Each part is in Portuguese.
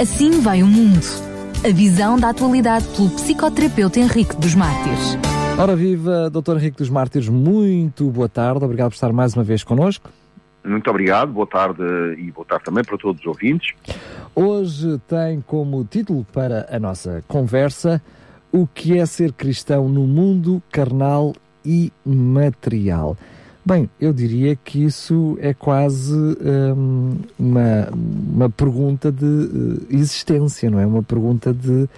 Assim vai o mundo. A visão da atualidade pelo psicoterapeuta Henrique dos Mártires. Ora viva, Dr. Henrique dos Mártires, muito boa tarde, obrigado por estar mais uma vez connosco. Muito obrigado, boa tarde e boa tarde também para todos os ouvintes. Hoje tem como título para a nossa conversa o que é ser cristão no mundo carnal e material. Bem, eu diria que isso é quase hum, uma, uma pergunta de uh, existência, não é? Uma pergunta de uh,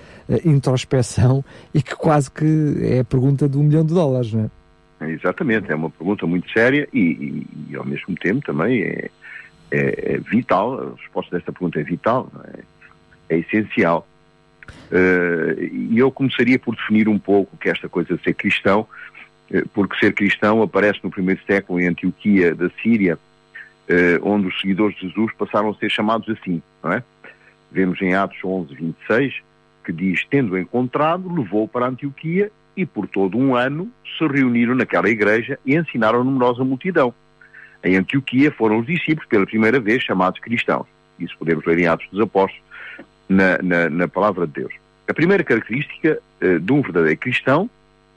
introspeção e que quase que é a pergunta de um milhão de dólares, não é? Exatamente, é uma pergunta muito séria e, e, e ao mesmo tempo também é, é, é, vital, a resposta desta pergunta é vital, é? é, essencial. Uh, e eu começaria por definir um pouco que esta coisa de ser cristão eh, porque ser cristão aparece no primeiro século em Antioquia da Síria, eh, onde os seguidores de Jesus passaram a ser chamados assim, não é? Vemos em Atos 11, 26, que diz, tendo encontrado, levou para Antioquia e por todo um ano se reuniram naquela igreja e ensinaram a numerosa multidão. Em Antioquia foram os discípulos pela primeira vez chamados cristãos. Isso podemos ler em Atos dos Apóstolos, na, na, na palavra de Deus. A primeira característica uh, de um verdadeiro cristão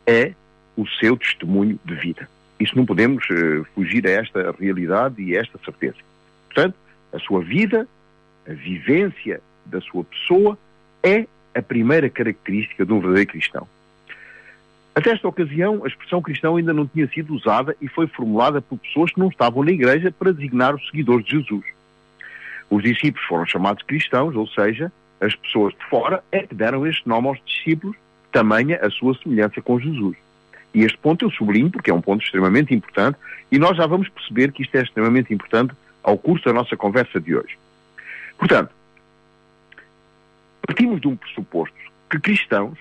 é o seu testemunho de vida. Isso não podemos uh, fugir a esta realidade e a esta certeza. Portanto, a sua vida, a vivência da sua pessoa é a primeira característica de um verdadeiro cristão. Até esta ocasião, a expressão cristão ainda não tinha sido usada e foi formulada por pessoas que não estavam na igreja para designar os seguidores de Jesus. Os discípulos foram chamados cristãos, ou seja, as pessoas de fora é que deram este nome aos discípulos, tamanha a sua semelhança com Jesus. E este ponto eu sublinho porque é um ponto extremamente importante e nós já vamos perceber que isto é extremamente importante ao curso da nossa conversa de hoje. Portanto, partimos de um pressuposto que cristãos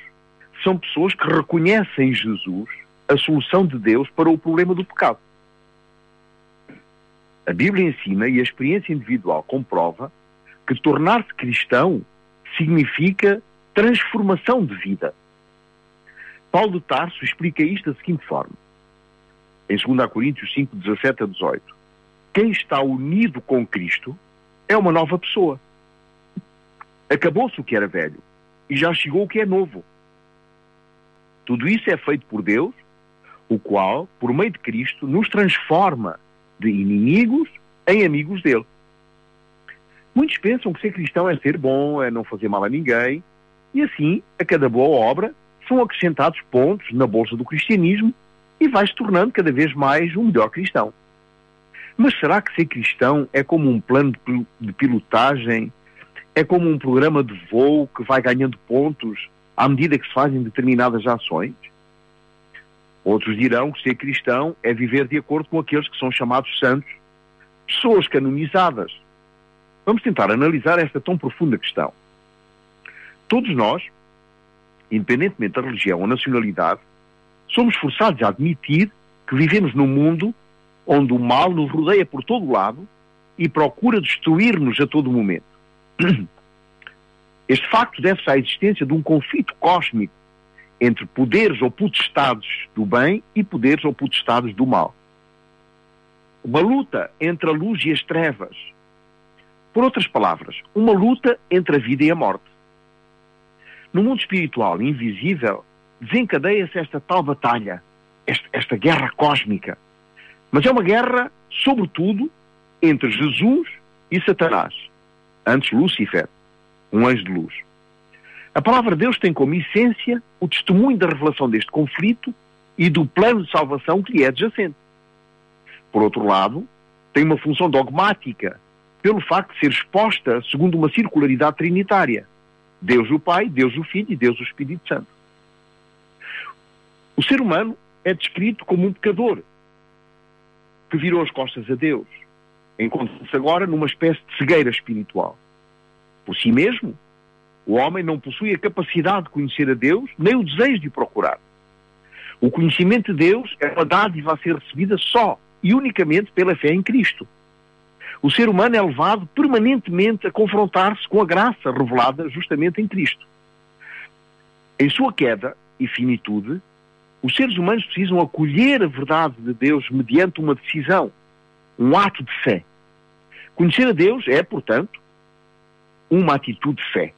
são pessoas que reconhecem em Jesus a solução de Deus para o problema do pecado. A Bíblia ensina e a experiência individual comprova que tornar-se cristão significa transformação de vida. Paulo de Tarso explica isto da seguinte forma, em 2 Coríntios 5, 17 a 18. Quem está unido com Cristo é uma nova pessoa. Acabou-se o que era velho e já chegou o que é novo. Tudo isso é feito por Deus, o qual, por meio de Cristo, nos transforma de inimigos em amigos dele. Muitos pensam que ser cristão é ser bom, é não fazer mal a ninguém, e assim, a cada boa obra, são acrescentados pontos na bolsa do cristianismo e vai se tornando cada vez mais um melhor cristão. Mas será que ser cristão é como um plano de pilotagem? É como um programa de voo que vai ganhando pontos à medida que se fazem determinadas ações? Outros dirão que ser cristão é viver de acordo com aqueles que são chamados santos, pessoas canonizadas. Vamos tentar analisar esta tão profunda questão. Todos nós, independentemente da religião ou nacionalidade, somos forçados a admitir que vivemos num mundo onde o mal nos rodeia por todo lado e procura destruir-nos a todo momento. Este facto deve-se à existência de um conflito cósmico entre poderes ou potestades do bem e poderes ou potestades do mal. Uma luta entre a luz e as trevas. Por outras palavras, uma luta entre a vida e a morte. No mundo espiritual invisível, desencadeia-se esta tal batalha, esta, esta guerra cósmica. Mas é uma guerra, sobretudo, entre Jesus e Satanás. Antes Lúcifer, um anjo de luz. A palavra de Deus tem como essência o testemunho da revelação deste conflito e do plano de salvação que lhe é adjacente. Por outro lado, tem uma função dogmática, pelo facto de ser exposta segundo uma circularidade trinitária. Deus o Pai, Deus o Filho e Deus o Espírito Santo. O ser humano é descrito como um pecador que virou as costas a Deus. Encontra-se agora numa espécie de cegueira espiritual. Por si mesmo, o homem não possui a capacidade de conhecer a Deus, nem o desejo de procurar. O conhecimento de Deus é uma dádiva a ser recebida só e unicamente pela fé em Cristo. O ser humano é levado permanentemente a confrontar-se com a graça revelada justamente em Cristo. Em sua queda e finitude, os seres humanos precisam acolher a verdade de Deus mediante uma decisão, um ato de fé. Conhecer a Deus é, portanto, uma atitude de fé,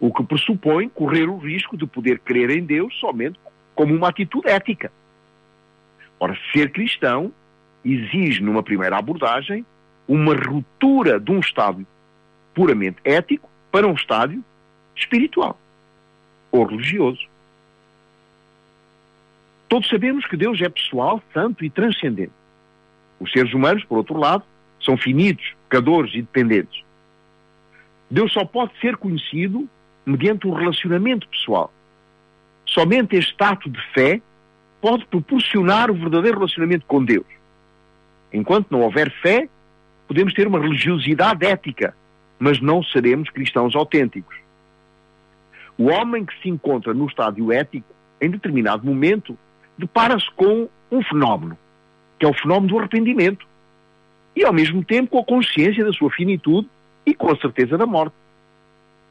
o que pressupõe correr o risco de poder crer em Deus somente como uma atitude ética. Ora, ser cristão exige, numa primeira abordagem, uma ruptura de um estádio puramente ético para um estádio espiritual ou religioso. Todos sabemos que Deus é pessoal, santo e transcendente. Os seres humanos, por outro lado, são finitos, pecadores e dependentes. Deus só pode ser conhecido mediante um relacionamento pessoal. Somente este ato de fé pode proporcionar o verdadeiro relacionamento com Deus. Enquanto não houver fé, podemos ter uma religiosidade ética, mas não seremos cristãos autênticos. O homem que se encontra no estádio ético, em determinado momento, depara-se com um fenómeno, que é o fenómeno do arrependimento, e ao mesmo tempo com a consciência da sua finitude e com a certeza da morte.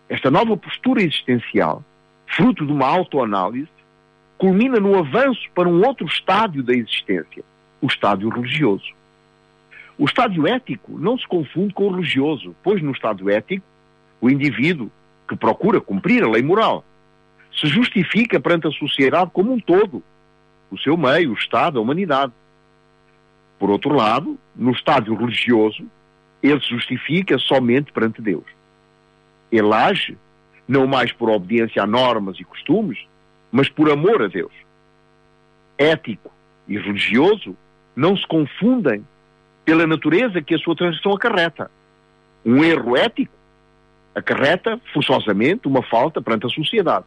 Esta nova postura existencial, fruto de uma autoanálise, culmina no avanço para um outro estádio da existência, o estádio religioso. O estádio ético não se confunde com o religioso, pois no estádio ético, o indivíduo que procura cumprir a lei moral se justifica perante a sociedade como um todo, o seu meio, o Estado, a humanidade. Por outro lado, no estádio religioso, ele se justifica somente perante Deus. Ele age não mais por obediência a normas e costumes, mas por amor a Deus. Ético e religioso não se confundem pela natureza que a sua transição acarreta. Um erro ético acarreta forçosamente uma falta perante a sociedade.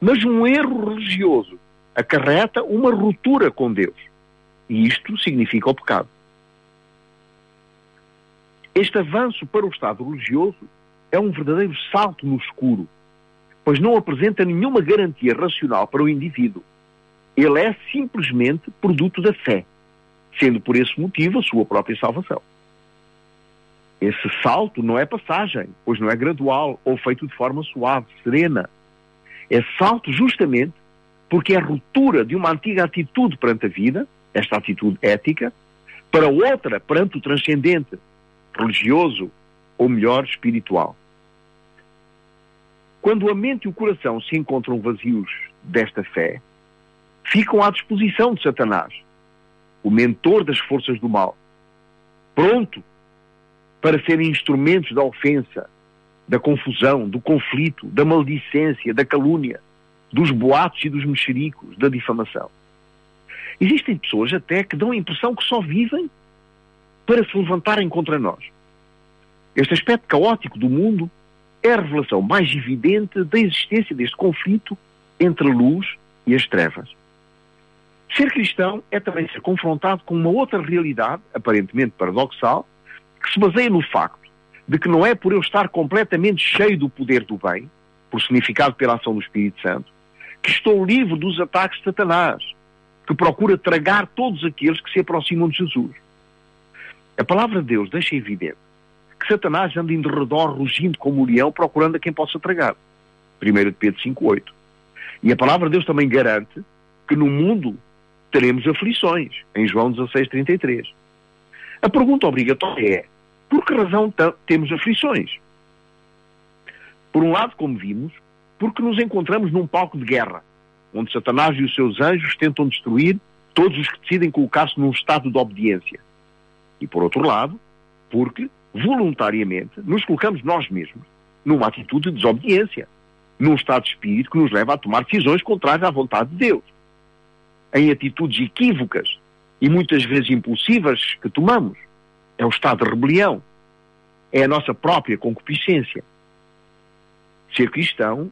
Mas um erro religioso acarreta uma ruptura com Deus. E isto significa o pecado. Este avanço para o estado religioso é um verdadeiro salto no escuro, pois não apresenta nenhuma garantia racional para o indivíduo. Ele é simplesmente produto da fé, sendo por esse motivo a sua própria salvação. Esse salto não é passagem, pois não é gradual ou feito de forma suave, serena. É salto justamente porque é a ruptura de uma antiga atitude perante a vida, esta atitude ética, para outra perante o transcendente, religioso ou melhor, espiritual. Quando a mente e o coração se encontram vazios desta fé, ficam à disposição de Satanás, o mentor das forças do mal, pronto para serem instrumentos da ofensa, da confusão, do conflito, da maldicência, da calúnia, dos boatos e dos mexericos, da difamação. Existem pessoas até que dão a impressão que só vivem para se levantarem contra nós. Este aspecto caótico do mundo é a revelação mais evidente da existência deste conflito entre a luz e as trevas. Ser cristão é também ser confrontado com uma outra realidade, aparentemente paradoxal, que se baseia no facto de que não é por eu estar completamente cheio do poder do bem, por significado pela ação do Espírito Santo, que estou livre dos ataques de Satanás, que procura tragar todos aqueles que se aproximam de Jesus. A palavra de Deus deixa evidente que Satanás anda em derredor rugindo como um leão procurando a quem possa tragar. 1 de Pedro 5.8. E a palavra de Deus também garante que no mundo teremos aflições, em João 16.33. A pergunta obrigatória é, por que razão temos aflições? Por um lado, como vimos, porque nos encontramos num palco de guerra, onde Satanás e os seus anjos tentam destruir todos os que decidem colocar-se num estado de obediência. E por outro lado, porque, voluntariamente, nos colocamos nós mesmos numa atitude de desobediência, num estado de espírito que nos leva a tomar decisões contrárias à vontade de Deus, em atitudes equívocas e muitas vezes impulsivas que tomamos. É o estado de rebelião, é a nossa própria concupiscência. Ser cristão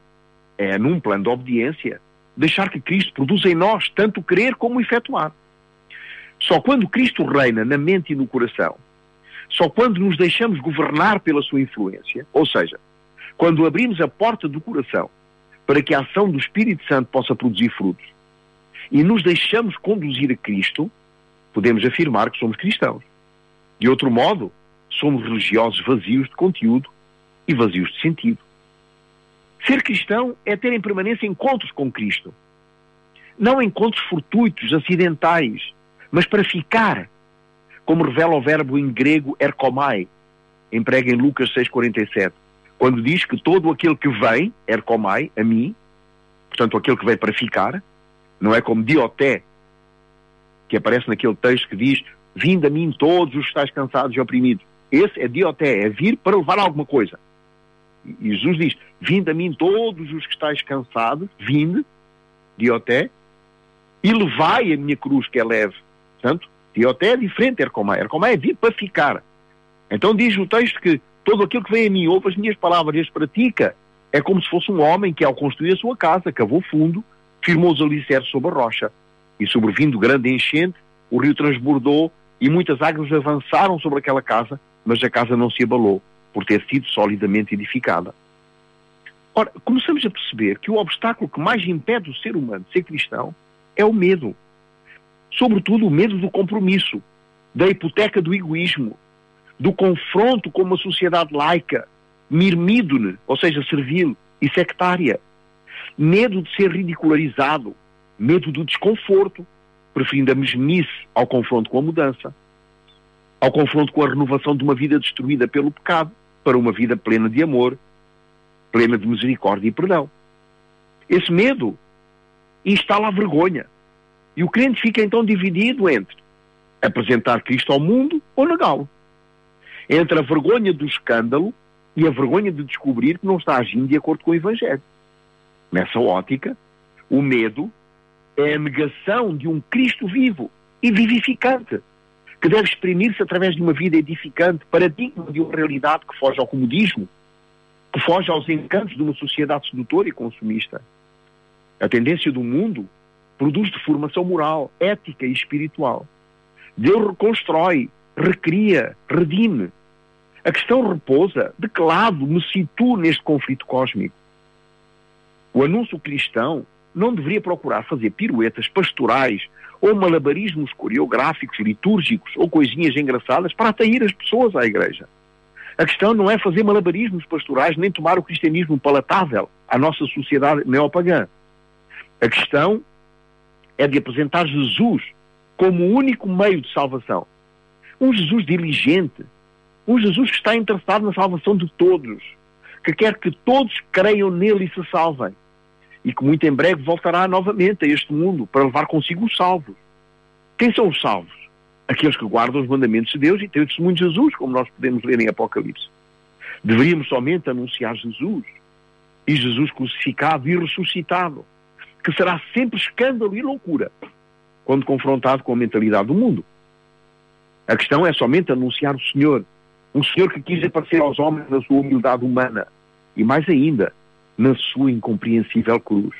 é, num plano de obediência, deixar que Cristo produza em nós tanto querer como efetuar. Só quando Cristo reina na mente e no coração, só quando nos deixamos governar pela sua influência, ou seja, quando abrimos a porta do coração para que a ação do Espírito Santo possa produzir frutos e nos deixamos conduzir a Cristo, podemos afirmar que somos cristãos. De outro modo, somos religiosos vazios de conteúdo e vazios de sentido. Ser cristão é ter em permanência encontros com Cristo. Não encontros fortuitos, acidentais, mas para ficar, como revela o verbo em grego erkomai, emprega em Lucas 6,47. quando diz que todo aquele que vem, ercomai, a mim, portanto aquele que vem para ficar, não é como dioté, que aparece naquele texto que diz, vindo a mim todos os que estáis cansados e oprimidos. Esse é dioté, é vir para levar alguma coisa. E Jesus diz, vindo a mim todos os que estáis cansados, vinde, dioté, e levai a minha cruz que é leve. Portanto, dioté é diferente de ercomai. Ercomai é vir para ficar. Então diz o texto que todo aquele que vem a mim ouve as minhas palavras e as pratica, é como se fosse um homem que, ao construir a sua casa, cavou fundo, firmou os alicerces sobre a rocha. E sobrevindo grande enchente, o rio transbordou e muitas águas avançaram sobre aquela casa, mas a casa não se abalou, por ter sido solidamente edificada. Ora, começamos a perceber que o obstáculo que mais impede o ser humano de ser cristão é o medo. Sobretudo o medo do compromisso, da hipoteca do egoísmo, do confronto com uma sociedade laica, mirmídone, ou seja, servil e sectária. Medo de ser ridicularizado, medo do desconforto, preferindo a mesmice ao confronto com a mudança, ao confronto com a renovação de uma vida destruída pelo pecado para uma vida plena de amor, plena de misericórdia e perdão. Esse medo instala a vergonha. E o crente fica então dividido entre apresentar Cristo ao mundo ou negá-lo. Entre a vergonha do escândalo e a vergonha de descobrir que não está agindo de acordo com o Evangelho. Nessa ótica, o medo é a negação de um Cristo vivo e vivificante, que deve exprimir-se através de uma vida edificante, paradigma de uma realidade que foge ao comodismo, que foge aos encantos de uma sociedade sedutora e consumista. A tendência do mundo produz deformação moral, ética e espiritual. Deus reconstrói, recria, redime. A questão repousa de que lado me situo neste conflito cósmico. O anúncio cristão não deveria procurar fazer piruetas pastorais ou malabarismos coreográficos, litúrgicos ou coisinhas engraçadas para atrair as pessoas à igreja. A questão não é fazer malabarismos pastorais nem tomar o cristianismo palatável à nossa sociedade neopagã. A questão é de apresentar Jesus como o único meio de salvação. Um Jesus diligente, um Jesus que está interessado na salvação de todos, que quer que todos creiam nele e se salvem e que muito em breve voltará novamente a este mundo para levar consigo os salvos. Quem são os salvos? Aqueles que guardam os mandamentos de Deus e têm o testemunho de Jesus, como nós podemos ler em Apocalipse. Deveríamos somente anunciar Jesus e Jesus crucificado e ressuscitado, que será sempre escândalo e loucura quando confrontado com a mentalidade do mundo. A questão é somente anunciar o Senhor, um Senhor que quis aparecer aos homens na sua humildade humana e mais ainda, na sua incompreensível cruz.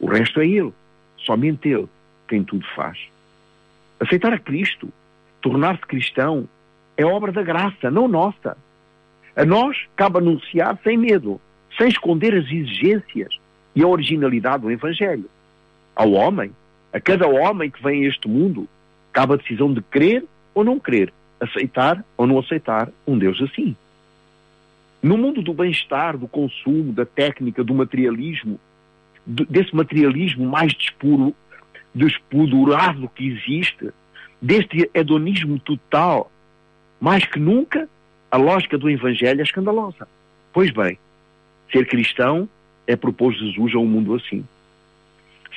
O resto é Ele, somente Ele, quem tudo faz. Aceitar a Cristo, tornar-se cristão, é obra da graça, não nossa. A nós cabe anunciar sem medo, sem esconder as exigências e a originalidade do Evangelho. Ao homem, a cada homem que vem a este mundo, cabe a decisão de crer ou não crer, aceitar ou não aceitar um Deus assim. No mundo do bem-estar, do consumo, da técnica, do materialismo, desse materialismo mais despuro, despudorado que existe, deste hedonismo total, mais que nunca, a lógica do Evangelho é escandalosa. Pois bem, ser cristão é propor Jesus a um mundo assim.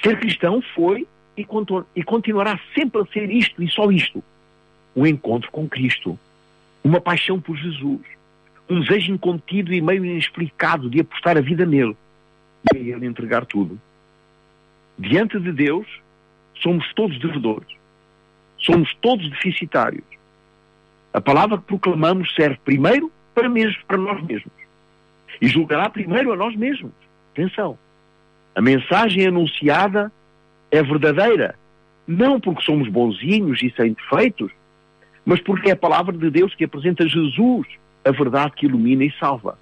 Ser cristão foi e, continuará sempre a ser isto e só isto: um encontro com Cristo, uma paixão por Jesus, um desejo incontido e meio inexplicado de apostar a vida nele e a ele entregar tudo. Diante de Deus, somos todos devedores. Somos todos deficitários. A palavra que proclamamos serve primeiro para, mesmo, para nós mesmos. E julgará primeiro a nós mesmos. Atenção. A mensagem anunciada é verdadeira. Não porque somos bonzinhos e sem defeitos, mas porque é a palavra de Deus que apresenta Jesus a verdade que ilumina e salva.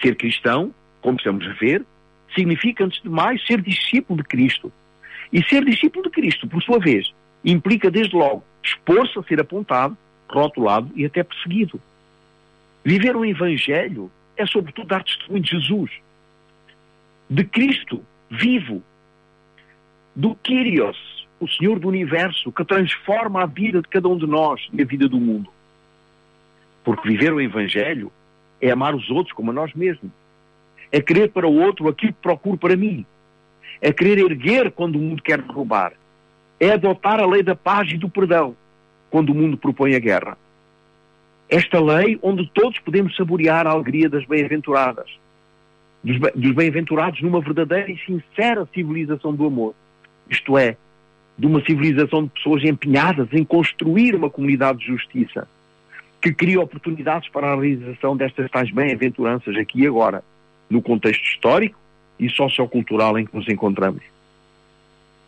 Ser cristão, como estamos a ver, significa, antes de mais, ser discípulo de Cristo. E ser discípulo de Cristo, por sua vez, implica, desde logo, expor-se a ser apontado, rotulado e até perseguido. Viver o Evangelho é, sobretudo, dar testemunho de Jesus, de Cristo vivo, do Kyrios, o Senhor do Universo, que transforma a vida de cada um de nós e a vida do mundo. Porque viver o Evangelho é amar os outros como a nós mesmos. É querer para o outro aquilo que procuro para mim. É querer erguer quando o mundo quer derrubar. É adotar a lei da paz e do perdão quando o mundo propõe a guerra. Esta lei onde todos podemos saborear a alegria das bem-aventuradas, dos bem-aventurados numa verdadeira e sincera civilização do amor. Isto é, de uma civilização de pessoas empenhadas em construir uma comunidade de justiça, que cria oportunidades para a realização destas tais bem-aventuranças aqui e agora, no contexto histórico e sociocultural em que nos encontramos.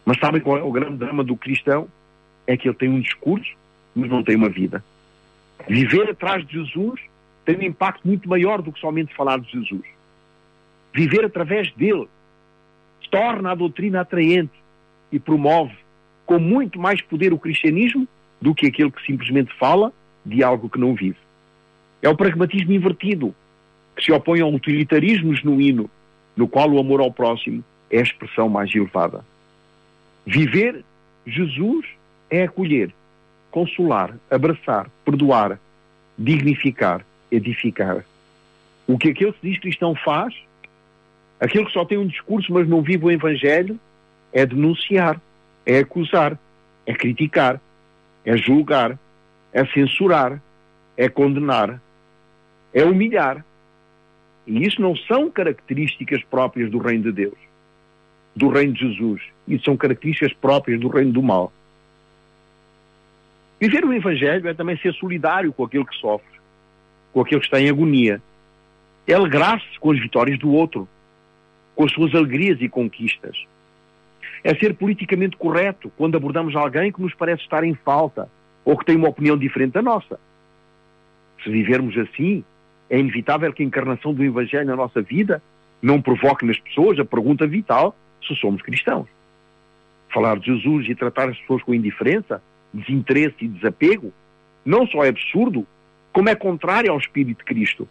Mas sabem qual é o grande drama do cristão? É que ele tem um discurso, mas não tem uma vida. Viver atrás de Jesus tem um impacto muito maior do que somente falar de Jesus. Viver através dele torna a doutrina atraente e promove com muito mais poder o cristianismo do que aquele que simplesmente fala de algo que não vive. É o pragmatismo invertido, que se opõe ao utilitarismo genuíno, no qual o amor ao próximo é a expressão mais elevada. Viver Jesus é acolher, consolar, abraçar, perdoar, dignificar, edificar. O que aquele que diz cristão faz, aquele que só tem um discurso mas não vive o Evangelho, é denunciar, é acusar, é criticar, é julgar, é censurar, é condenar, é humilhar. E isso não são características próprias do reino de Deus, do reino de Jesus. Isso são características próprias do reino do mal. Viver o Evangelho é também ser solidário com aquele que sofre, com aquele que está em agonia. É alegrar-se com as vitórias do outro, com as suas alegrias e conquistas é ser politicamente correto quando abordamos alguém que nos parece estar em falta ou que tem uma opinião diferente da nossa. Se vivermos assim, é inevitável que a encarnação do Evangelho na nossa vida não provoque nas pessoas a pergunta vital se somos cristãos. Falar de Jesus e tratar as pessoas com indiferença, desinteresse e desapego não só é absurdo, como é contrário ao Espírito de Cristo.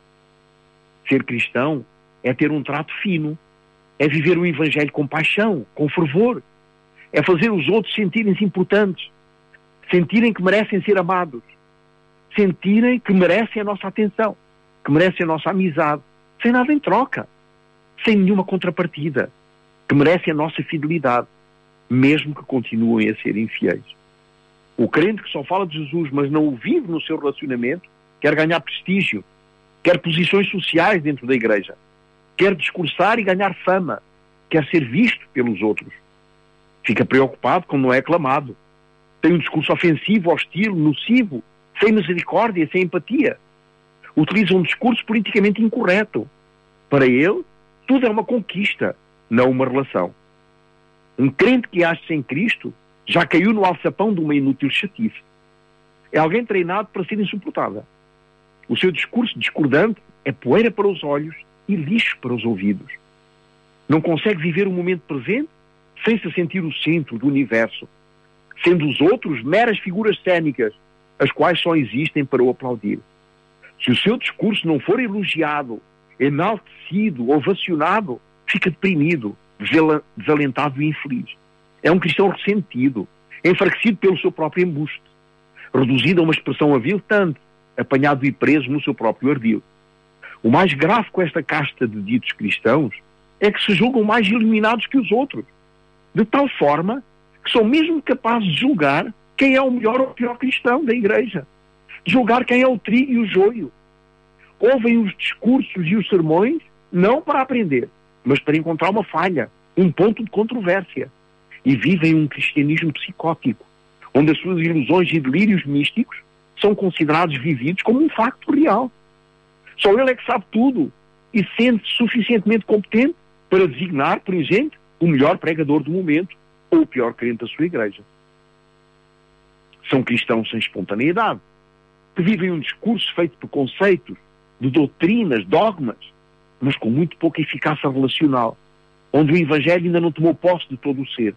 Ser cristão é ter um trato fino, é viver o Evangelho com paixão, com fervor. É fazer os outros sentirem-se importantes, sentirem que merecem ser amados, sentirem que merecem a nossa atenção, que merecem a nossa amizade, sem nada em troca, sem nenhuma contrapartida, que merecem a nossa fidelidade, mesmo que continuem a ser infiéis. O crente que só fala de Jesus, mas não o vive no seu relacionamento, quer ganhar prestígio, quer posições sociais dentro da igreja, quer discursar e ganhar fama, quer ser visto pelos outros. Fica preocupado quando não é aclamado. Tem um discurso ofensivo, hostil, nocivo, sem misericórdia, sem empatia. Utiliza um discurso politicamente incorreto. Para ele, tudo é uma conquista, não uma relação. Um crente que acha em Cristo já caiu no alçapão de uma inútil chatice. É alguém treinado para ser insuportável. O seu discurso discordante é poeira para os olhos e lixo para os ouvidos. Não consegue viver o momento presente sem se sentir o centro do universo, sendo os outros meras figuras cênicas, as quais só existem para o aplaudir. Se o seu discurso não for elogiado, enaltecido, ovacionado, fica deprimido, desalentado e infeliz. É um cristão ressentido, enfraquecido pelo seu próprio embuste, reduzido a uma expressão aviltante, apanhado e preso no seu próprio ardil. O mais grave com esta casta de ditos cristãos é que se julgam mais iluminados que os outros, de tal forma que são mesmo capazes de julgar quem é o melhor ou pior cristão da igreja, julgar quem é o trigo e o joio. Ouvem os discursos e os sermões não para aprender, mas para encontrar uma falha, um ponto de controvérsia. E vivem um cristianismo psicótico, onde as suas ilusões e delírios místicos são considerados vividos como um facto real. Só ele é que sabe tudo e sente-se suficientemente competente para designar, por exemplo, o melhor pregador do momento ou o pior crente da sua igreja. São cristãos sem espontaneidade, que vivem um discurso feito por conceitos, de doutrinas, dogmas, mas com muito pouca eficácia relacional, onde o Evangelho ainda não tomou posse de todo o ser,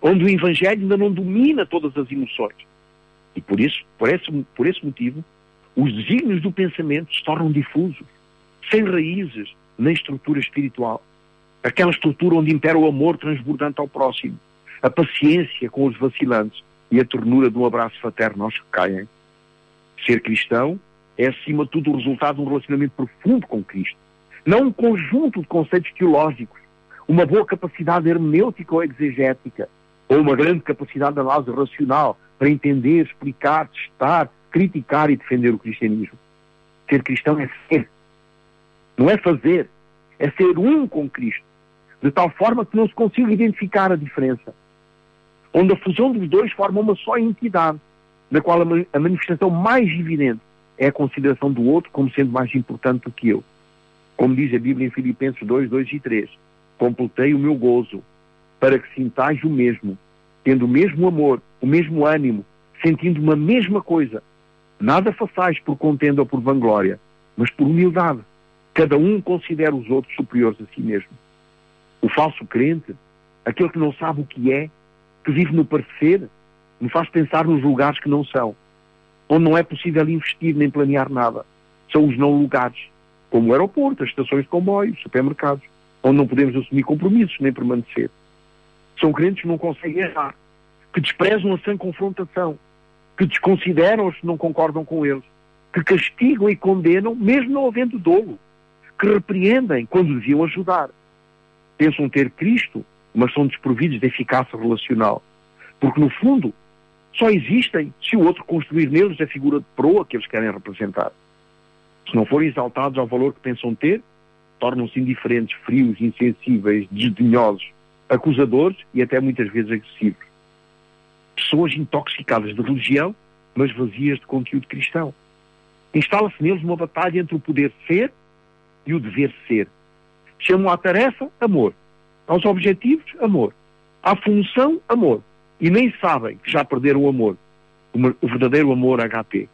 onde o Evangelho ainda não domina todas as emoções. E por isso, por esse, por esse motivo, os desígnios do pensamento se tornam difusos, sem raízes nem estrutura espiritual. Aquela estrutura onde impera o amor transbordante ao próximo, a paciência com os vacilantes e a ternura do abraço fraterno aos que caem. Ser cristão é, acima de tudo, o resultado de um relacionamento profundo com Cristo. Não um conjunto de conceitos teológicos, uma boa capacidade hermenêutica ou exegética, ou uma grande capacidade de análise racional para entender, explicar, testar, criticar e defender o cristianismo. Ser cristão é ser, não é fazer, é ser um com Cristo, de tal forma que não se consiga identificar a diferença, onde a fusão dos dois forma uma só entidade, na qual a manifestação mais evidente é a consideração do outro como sendo mais importante do que eu. Como diz a Bíblia em Filipenses 2, 2 e 3. Completei o meu gozo, para que sintais o mesmo, tendo o mesmo amor, o mesmo ânimo, sentindo uma mesma coisa. Nada façais por contenda ou por vanglória, mas por humildade. Cada um considera os outros superiores a si mesmo. O falso crente, aquele que não sabe o que é, que vive no parecer, me faz pensar nos lugares que não são, onde não é possível investir nem planear nada. São os não lugares, como o aeroporto, as estações de comboio, os supermercados, onde não podemos assumir compromissos nem permanecer. São crentes que não conseguem errar, que desprezam a sã confrontação, que desconsideram os que não concordam com eles, que castigam e condenam, mesmo não havendo dolo, que repreendem quando deviam ajudar. Pensam ter Cristo, mas são desprovidos de eficácia relacional. Porque, no fundo, só existem se o outro construir neles a figura de proa que eles querem representar. Se não forem exaltados ao valor que pensam ter, tornam-se indiferentes, frios, insensíveis, desdenhosos, acusadores e até muitas vezes agressivos. Pessoas intoxicadas de religião, mas vazias de conteúdo cristão. Instala-se neles uma batalha entre o poder ser e o dever ser. Chamam à tarefa amor, aos objetivos amor, à função amor, e nem sabem que já perderam o amor, o verdadeiro amor HP,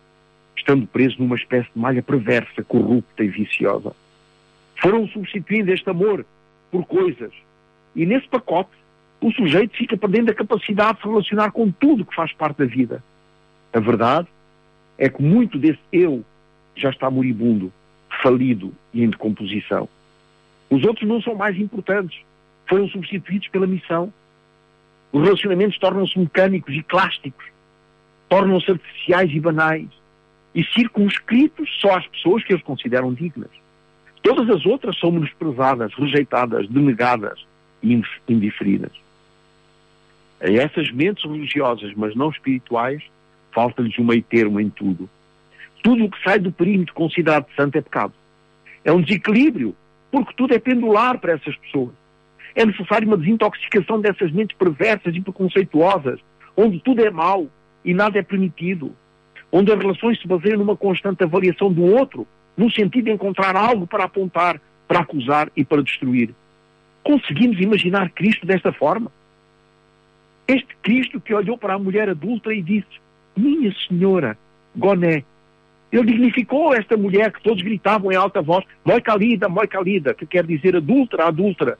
estando preso numa espécie de malha perversa, corrupta e viciosa. Foram substituindo este amor por coisas, e nesse pacote, o sujeito fica perdendo a capacidade de se relacionar com tudo que faz parte da vida. A verdade é que muito desse eu já está moribundo, falido e em decomposição. Os outros não são mais importantes. Foram substituídos pela missão. Os relacionamentos tornam-se mecânicos e clásticos. Tornam-se artificiais e banais. E circunscritos só às pessoas que eles consideram dignas. Todas as outras são menosprezadas, rejeitadas, denegadas, indiferidas. A essas mentes religiosas, mas não espirituais, falta-lhes um meio termo em tudo. Tudo o que sai do perímetro considerado santo é pecado. É um desequilíbrio, porque tudo é pendular para essas pessoas. É necessário uma desintoxicação dessas mentes perversas e preconceituosas, onde tudo é mau e nada é permitido. Onde as relações se baseiam numa constante avaliação do outro, no sentido de encontrar algo para apontar, para acusar e para destruir. Conseguimos imaginar Cristo desta forma? Este Cristo que olhou para a mulher adulta e disse: Minha senhora, Goné. Ele dignificou esta mulher que todos gritavam em alta voz: Moi calida, moi calida, que quer dizer adúltera, adúltera.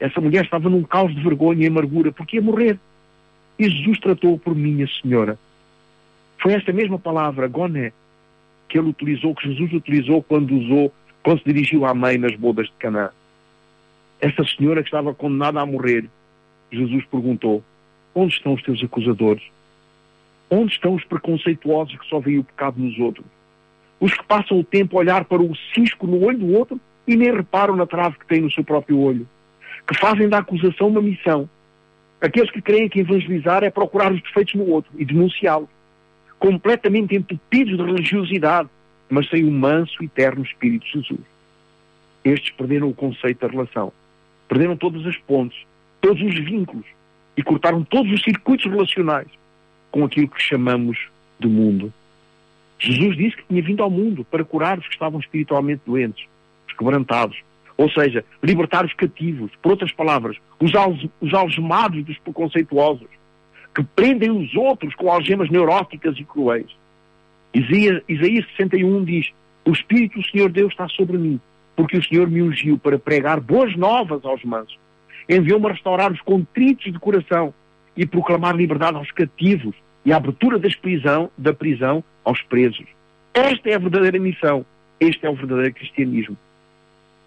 Essa mulher estava num caos de vergonha e amargura porque ia morrer. E Jesus tratou por minha senhora. Foi esta mesma palavra, Goné, que ele utilizou, que Jesus utilizou quando usou, quando se dirigiu à mãe nas bodas de Canaã. Essa senhora que estava condenada a morrer, Jesus perguntou: Onde estão os teus acusadores? Onde estão os preconceituosos que só veem o pecado nos outros? Os que passam o tempo a olhar para o cisco no olho do outro e nem reparam na trave que tem no seu próprio olho. Que fazem da acusação uma missão. Aqueles que creem que evangelizar é procurar os defeitos no outro e denunciá-los. Completamente entupidos de religiosidade, mas sem o manso e eterno Espírito de Jesus. Estes perderam o conceito da relação perderam todas as pontes, todos os vínculos e cortaram todos os circuitos relacionais com aquilo que chamamos de mundo. Jesus disse que tinha vindo ao mundo para curar os que estavam espiritualmente doentes, os quebrantados, ou seja, libertar os cativos, por outras palavras, os, al os algemados dos preconceituosos, que prendem os outros com algemas neuróticas e cruéis. Isaías, Isaías 61 diz: O Espírito do Senhor Deus está sobre mim, porque o Senhor me ungiu para pregar boas novas aos mansos. Enviou-me a restaurar os contritos de coração e proclamar liberdade aos cativos e a abertura das prisão, da prisão aos presos. Esta é a verdadeira missão. Este é o verdadeiro cristianismo.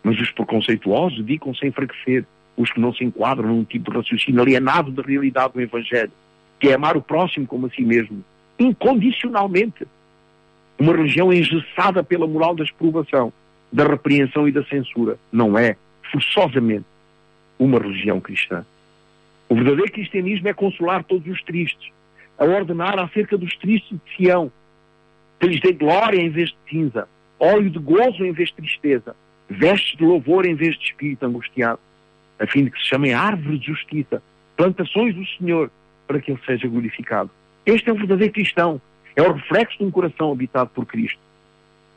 Mas os preconceituosos dedicam-se enfraquecer os que não se enquadram num tipo de raciocínio alienado da realidade do Evangelho, que é amar o próximo como a si mesmo, incondicionalmente. uma religião engessada pela moral da exprovação, da repreensão e da censura. Não é, forçosamente, uma religião cristã. O verdadeiro cristianismo é consolar todos os tristes, a ordenar acerca dos tristes de Sião, que lhes dê glória em vez de cinza, óleo de gozo em vez de tristeza, vestes de louvor em vez de espírito angustiado, a fim de que se chamem árvores de justiça, plantações do Senhor, para que ele seja glorificado. Este é o verdadeiro cristão, é o reflexo de um coração habitado por Cristo.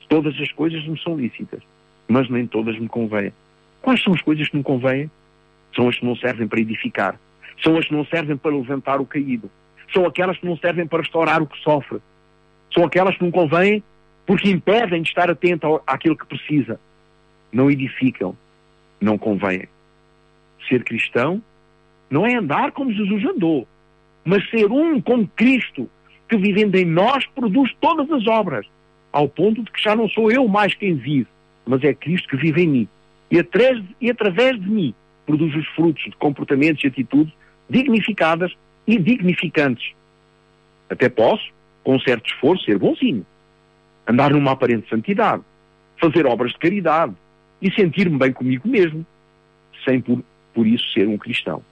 Todas as coisas me são lícitas, mas nem todas me convêm. Quais são as coisas que me convêm? São as que não servem para edificar, são as que não servem para levantar o caído, são aquelas que não servem para restaurar o que sofre, são aquelas que não convêm porque impedem de estar atento àquilo que precisa. Não edificam, não convêm. Ser cristão não é andar como Jesus andou, mas ser um com Cristo, que vivendo em nós produz todas as obras, ao ponto de que já não sou eu mais quem vive, mas é Cristo que vive em mim. E e através de mim produz os frutos de comportamentos e atitudes dignificadas e dignificantes. Até posso, com certo esforço, ser bonzinho, andar numa aparente santidade, fazer obras de caridade e sentir-me bem comigo mesmo, sem por, por isso ser um cristão.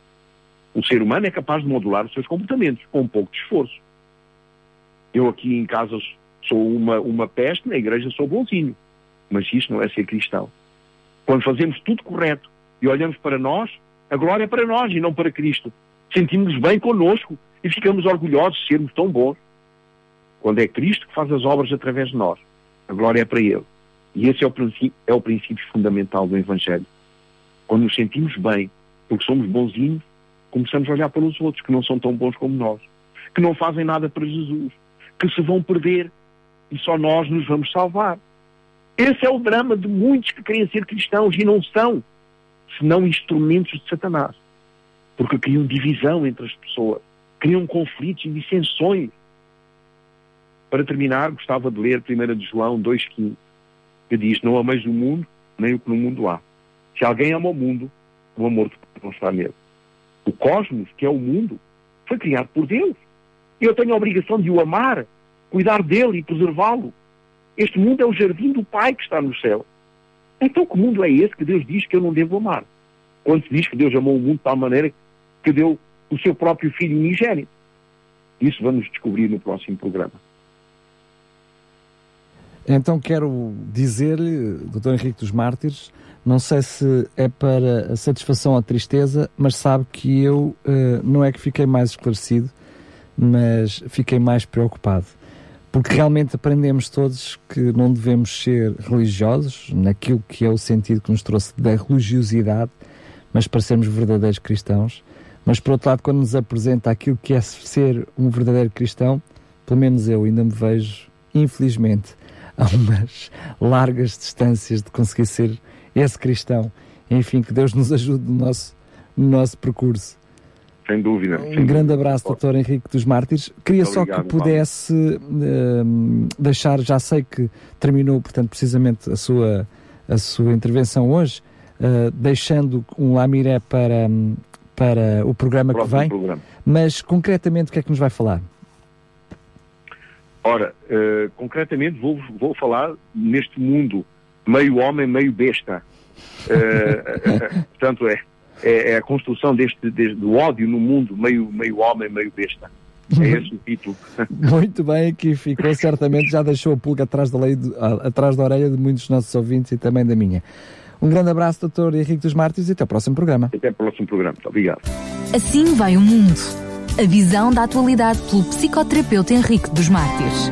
O ser humano é capaz de modular os seus comportamentos com um pouco de esforço. Eu aqui em casa sou uma, uma peste, na igreja sou bonzinho. Mas isso não é ser cristão. Quando fazemos tudo correto e olhamos para nós, a glória é para nós e não para Cristo. Sentimos bem conosco e ficamos orgulhosos de sermos tão bons. Quando é Cristo que faz as obras através de nós, a glória é para Ele. E esse é o é o princípio fundamental do Evangelho. Quando nos sentimos bem, porque somos bonzinhos, começamos a olhar para os outros que não são tão bons como nós, que não fazem nada para Jesus, que se vão perder e só nós nos vamos salvar. Esse é o drama de muitos que querem ser cristãos e não são, senão instrumentos de Satanás. Porque criam divisão entre as pessoas, criam conflitos e dissensões. Para terminar, gostava de ler 1 de João 2,15, que diz: Não ameis o mundo, nem o que no mundo há. Se alguém ama o mundo, o amor não está nele. O cosmos, que é o mundo, foi criado por Deus. Eu tenho a obrigação de o amar, cuidar dele e preservá-lo. Este mundo é o jardim do Pai que está no céu. Então, que mundo é esse que Deus diz que eu não devo amar? Quando se diz que Deus amou o mundo de tal maneira que deu o seu próprio filho unigênito. Isso vamos descobrir no próximo programa. Então quero dizer-lhe, Dr. Henrique dos Mártires, não sei se é para a satisfação ou a tristeza, mas sabe que eu uh, não é que fiquei mais esclarecido, mas fiquei mais preocupado. Porque realmente aprendemos todos que não devemos ser religiosos, naquilo que é o sentido que nos trouxe da religiosidade, mas para sermos verdadeiros cristãos. Mas por outro lado, quando nos apresenta aquilo que é ser um verdadeiro cristão, pelo menos eu ainda me vejo, infelizmente, a umas largas distâncias de conseguir ser esse cristão. Enfim, que Deus nos ajude no nosso, no nosso percurso. Sem dúvida. Um sem grande dúvida. abraço, doutor Henrique dos Mártires. Queria Muito só obrigado, que pudesse uh, deixar, já sei que terminou, portanto, precisamente a sua, a sua intervenção hoje, uh, deixando um lamiré para, para o programa o que vem, programa. mas concretamente o que é que nos vai falar? Ora, uh, concretamente vou, vou falar neste mundo meio homem, meio besta. Uh, portanto, é, é, é, a construção deste, deste, do ódio no mundo, meio, meio homem, meio besta. É esse o título. Muito bem, aqui ficou. Certamente já deixou a pulga atrás da, lei, atrás da orelha de muitos dos nossos ouvintes e também da minha. Um grande abraço, doutor Henrique dos Mártires, e até ao próximo programa. Até ao próximo programa. Muito obrigado. Assim vai o mundo. A visão da atualidade pelo psicoterapeuta Henrique dos Mártires.